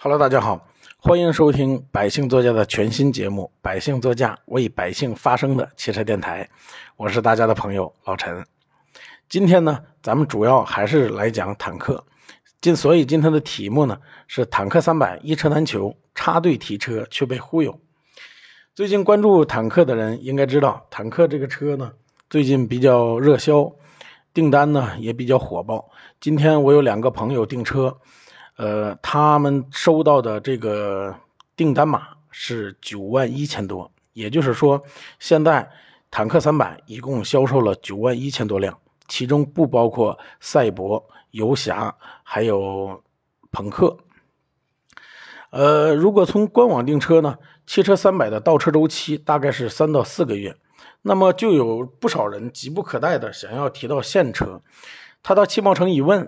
Hello，大家好，欢迎收听百姓作家的全新节目《百姓作家为百姓发声的汽车电台》，我是大家的朋友老陈。今天呢，咱们主要还是来讲坦克。今所以今天的题目呢是坦克三百一车难求，插队提车却被忽悠。最近关注坦克的人应该知道，坦克这个车呢最近比较热销，订单呢也比较火爆。今天我有两个朋友订车。呃，他们收到的这个订单码是九万一千多，也就是说，现在坦克三百一共销售了九万一千多辆，其中不包括赛博、游侠还有朋克。呃，如果从官网订车呢，汽车三百的倒车周期大概是三到四个月，那么就有不少人急不可待的想要提到现车，他到汽贸城一问。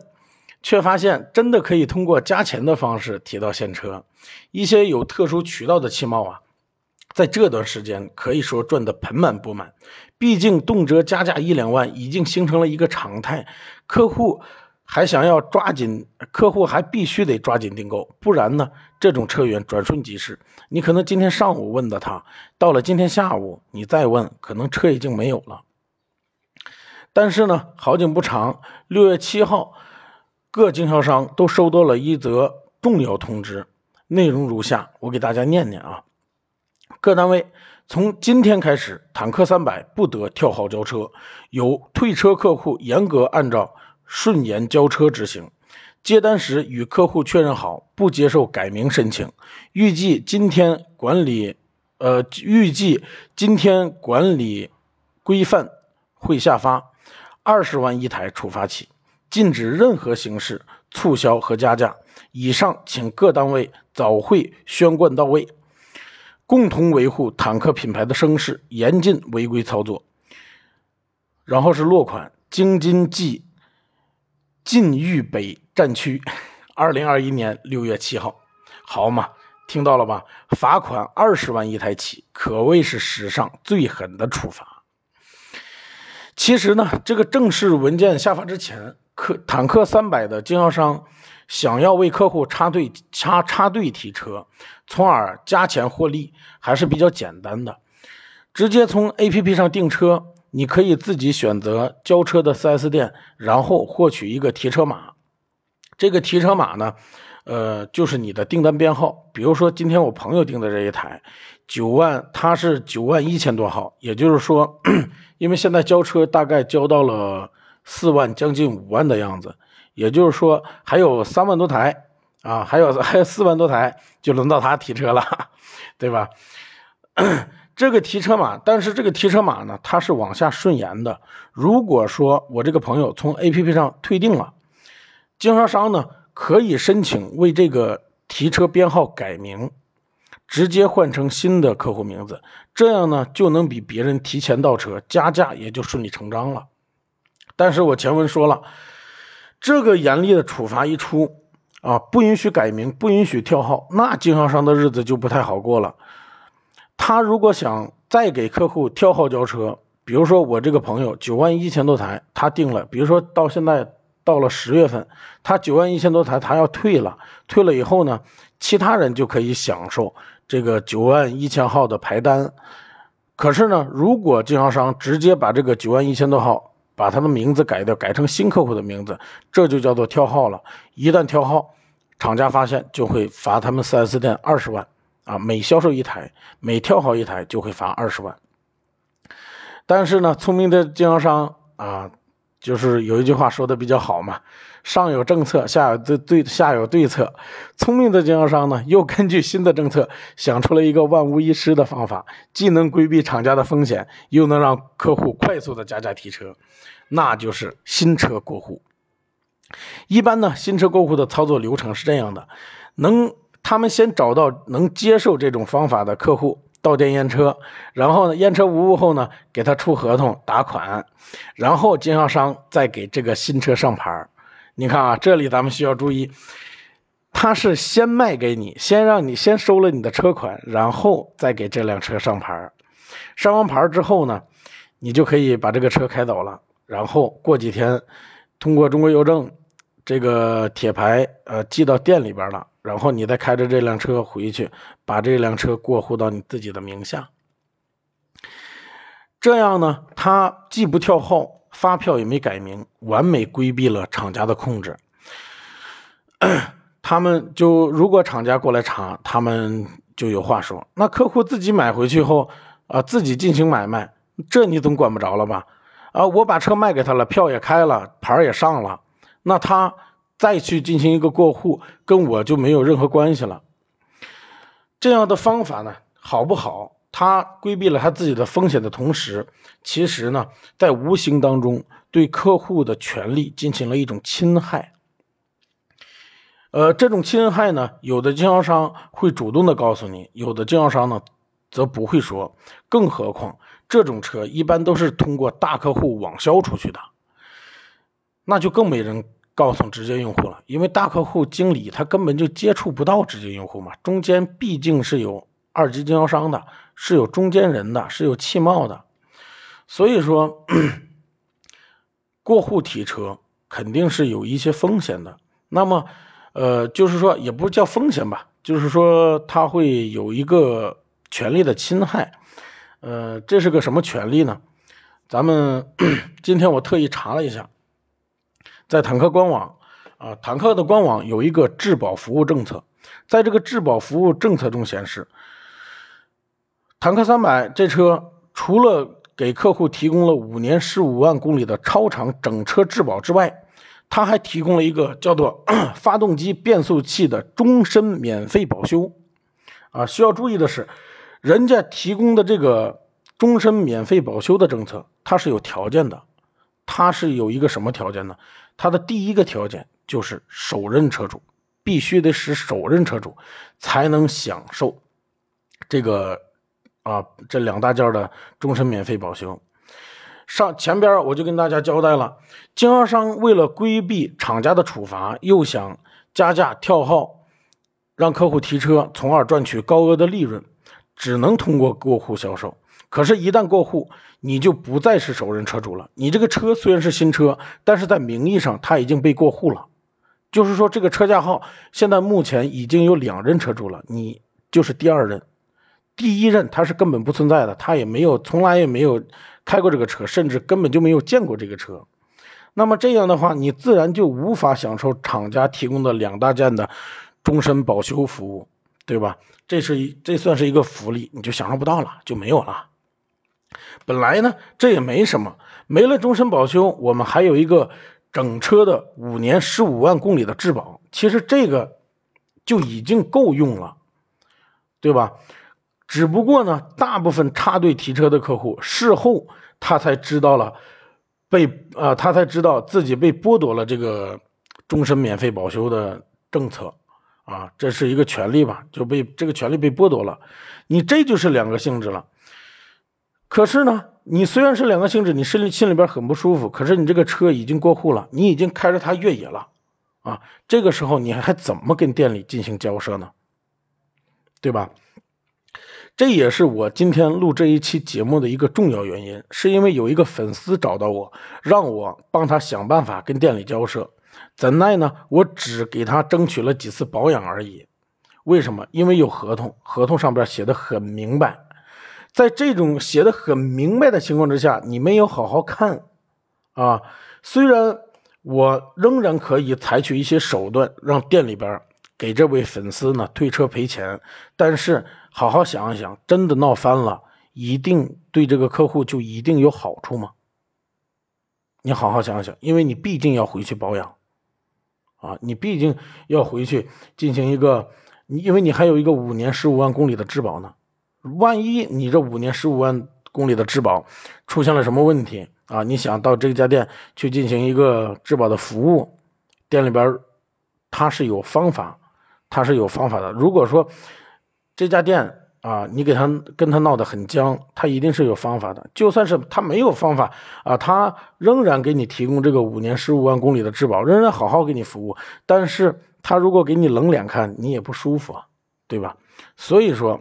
却发现真的可以通过加钱的方式提到现车，一些有特殊渠道的汽贸啊，在这段时间可以说赚得盆满钵满。毕竟动辄加价一两万已经形成了一个常态，客户还想要抓紧，客户还必须得抓紧订购，不然呢，这种车源转瞬即逝。你可能今天上午问的他，到了今天下午你再问，可能车已经没有了。但是呢，好景不长，六月七号。各经销商都收到了一则重要通知，内容如下，我给大家念念啊。各单位从今天开始，坦克三百不得跳号交车，有退车客户严格按照顺延交车执行。接单时与客户确认好，不接受改名申请。预计今天管理，呃，预计今天管理规范会下发，二十万一台处罚起。禁止任何形式促销和加价。以上，请各单位早会宣贯到位，共同维护坦克品牌的声势，严禁违规操作。然后是落款：京津冀晋豫北战区，二零二一年六月七号。好嘛，听到了吧？罚款二十万一台起，可谓是史上最狠的处罚。其实呢，这个正式文件下发之前。客坦克三百的经销商想要为客户插队插插队提车，从而加钱获利，还是比较简单的。直接从 APP 上订车，你可以自己选择交车的 4S 店，然后获取一个提车码。这个提车码呢，呃，就是你的订单编号。比如说今天我朋友订的这一台九万，它是九万一千多号，也就是说，因为现在交车大概交到了。四万将近五万的样子，也就是说还有三万多台啊，还有 还有四万多台就轮到他提车了，对吧？这个提车码，但是这个提车码呢，它是往下顺延的。如果说我这个朋友从 APP 上退订了，经销商呢可以申请为这个提车编号改名，直接换成新的客户名字，这样呢就能比别人提前到车，加价也就顺理成章了。但是我前文说了，这个严厉的处罚一出啊，不允许改名，不允许跳号，那经销商的日子就不太好过了。他如果想再给客户跳号交车，比如说我这个朋友九万一千多台，他定了，比如说到现在到了十月份，他九万一千多台他要退了，退了以后呢，其他人就可以享受这个九万一千号的排单。可是呢，如果经销商直接把这个九万一千多号，把他们名字改掉，改成新客户的名字，这就叫做跳号了。一旦跳号，厂家发现就会罚他们 4S 店二十万啊！每销售一台，每跳号一台就会罚二十万。但是呢，聪明的经销商啊，就是有一句话说的比较好嘛：上有政策，下有对对下有对策。聪明的经销商呢，又根据新的政策想出了一个万无一失的方法，既能规避厂家的风险，又能让客户快速的加价提车。那就是新车过户。一般呢，新车过户的操作流程是这样的：能他们先找到能接受这种方法的客户，到店验车，然后呢，验车无误后呢，给他出合同、打款，然后经销商再给这个新车上牌你看啊，这里咱们需要注意，他是先卖给你，先让你先收了你的车款，然后再给这辆车上牌上完牌之后呢，你就可以把这个车开走了。然后过几天，通过中国邮政这个铁牌呃寄到店里边了，然后你再开着这辆车回去，把这辆车过户到你自己的名下。这样呢，他既不跳号，发票也没改名，完美规避了厂家的控制。他们就如果厂家过来查，他们就有话说。那客户自己买回去后啊，自己进行买卖，这你总管不着了吧？啊，我把车卖给他了，票也开了，牌也上了，那他再去进行一个过户，跟我就没有任何关系了。这样的方法呢，好不好？他规避了他自己的风险的同时，其实呢，在无形当中对客户的权利进行了一种侵害。呃，这种侵害呢，有的经销商会主动的告诉你，有的经销商呢，则不会说。更何况这种车一般都是通过大客户网销出去的，那就更没人告诉直接用户了，因为大客户经理他根本就接触不到直接用户嘛，中间毕竟是有二级经销商的。是有中间人的，是有汽贸的，所以说 过户提车肯定是有一些风险的。那么，呃，就是说也不叫风险吧，就是说他会有一个权利的侵害。呃，这是个什么权利呢？咱们 今天我特意查了一下，在坦克官网啊，坦克的官网有一个质保服务政策，在这个质保服务政策中显示。坦克三百这车除了给客户提供了五年十五万公里的超长整车质保之外，它还提供了一个叫做 发动机变速器的终身免费保修。啊，需要注意的是，人家提供的这个终身免费保修的政策，它是有条件的。它是有一个什么条件呢？它的第一个条件就是首任车主必须得是首任车主才能享受这个。啊，这两大件的终身免费保修，上前边我就跟大家交代了，经销商为了规避厂家的处罚，又想加价跳号，让客户提车，从而赚取高额的利润，只能通过过户销售。可是，一旦过户，你就不再是首任车主了。你这个车虽然是新车，但是在名义上它已经被过户了，就是说这个车架号现在目前已经有两任车主了，你就是第二任。第一任他是根本不存在的，他也没有，从来也没有开过这个车，甚至根本就没有见过这个车。那么这样的话，你自然就无法享受厂家提供的两大件的终身保修服务，对吧？这是，这算是一个福利，你就享受不到了，就没有了。本来呢，这也没什么，没了终身保修，我们还有一个整车的五年十五万公里的质保，其实这个就已经够用了，对吧？只不过呢，大部分插队提车的客户事后他才知道了，被啊他才知道自己被剥夺了这个终身免费保修的政策，啊，这是一个权利吧，就被这个权利被剥夺了。你这就是两个性质了。可是呢，你虽然是两个性质，你心里心里边很不舒服。可是你这个车已经过户了，你已经开着它越野了，啊，这个时候你还怎么跟店里进行交涉呢？对吧？这也是我今天录这一期节目的一个重要原因，是因为有一个粉丝找到我，让我帮他想办法跟店里交涉。怎奈呢，我只给他争取了几次保养而已。为什么？因为有合同，合同上边写的很明白。在这种写的很明白的情况之下，你没有好好看啊。虽然我仍然可以采取一些手段，让店里边给这位粉丝呢退车赔钱，但是。好好想一想，真的闹翻了，一定对这个客户就一定有好处吗？你好好想想，因为你毕竟要回去保养，啊，你毕竟要回去进行一个，因为你还有一个五年十五万公里的质保呢，万一你这五年十五万公里的质保出现了什么问题啊？你想到这家店去进行一个质保的服务，店里边他是有方法，他是有方法的。如果说，这家店啊，你给他跟他闹得很僵，他一定是有方法的。就算是他没有方法啊，他仍然给你提供这个五年十五万公里的质保，仍然好好给你服务。但是他如果给你冷脸看，你也不舒服，对吧？所以说，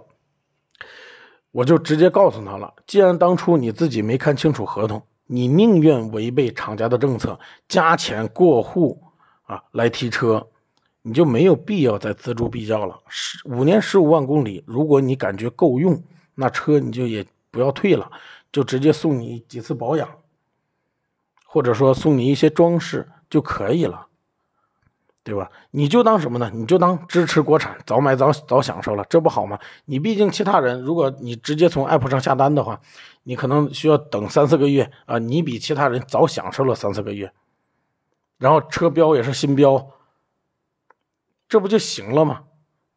我就直接告诉他了：既然当初你自己没看清楚合同，你宁愿违背厂家的政策，加钱过户啊来提车，你就没有必要再锱铢必较了。十五年十五万公里，如果你感觉够用，那车你就也不要退了，就直接送你几次保养，或者说送你一些装饰就可以了。对吧？你就当什么呢？你就当支持国产，早买早早享受了，这不好吗？你毕竟其他人，如果你直接从 app 上下单的话，你可能需要等三四个月啊。你比其他人早享受了三四个月，然后车标也是新标，这不就行了吗？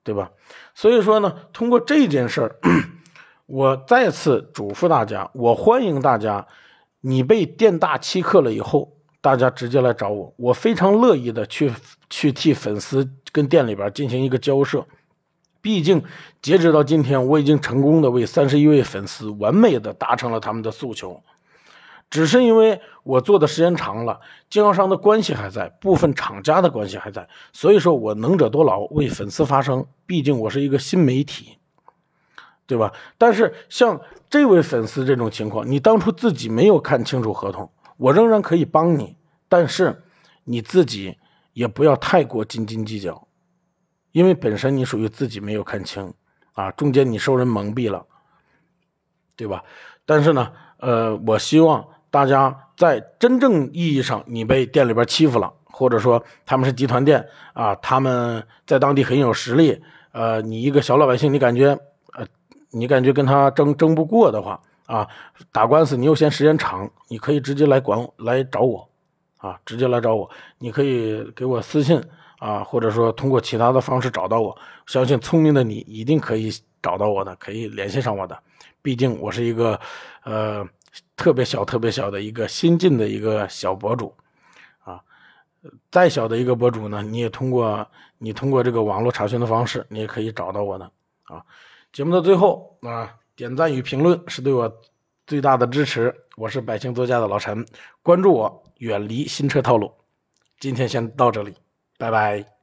对吧？所以说呢，通过这件事儿，我再次嘱咐大家，我欢迎大家，你被店大欺客了以后。大家直接来找我，我非常乐意的去去替粉丝跟店里边进行一个交涉。毕竟截止到今天，我已经成功的为三十一位粉丝完美的达成了他们的诉求。只是因为我做的时间长了，经销商的关系还在，部分厂家的关系还在，所以说我能者多劳，为粉丝发声。毕竟我是一个新媒体，对吧？但是像这位粉丝这种情况，你当初自己没有看清楚合同。我仍然可以帮你，但是你自己也不要太过斤斤计较，因为本身你属于自己没有看清啊，中间你受人蒙蔽了，对吧？但是呢，呃，我希望大家在真正意义上你被店里边欺负了，或者说他们是集团店啊，他们在当地很有实力，呃，你一个小老百姓，你感觉呃，你感觉跟他争争不过的话。啊，打官司你又嫌时间长，你可以直接来管来找我，啊，直接来找我，你可以给我私信啊，或者说通过其他的方式找到我。相信聪明的你一定可以找到我的，可以联系上我的。毕竟我是一个呃特别小、特别小的一个新进的一个小博主，啊，再小的一个博主呢，你也通过你通过这个网络查询的方式，你也可以找到我的。啊，节目的最后啊。点赞与评论是对我最大的支持。我是百姓座驾的老陈，关注我，远离新车套路。今天先到这里，拜拜。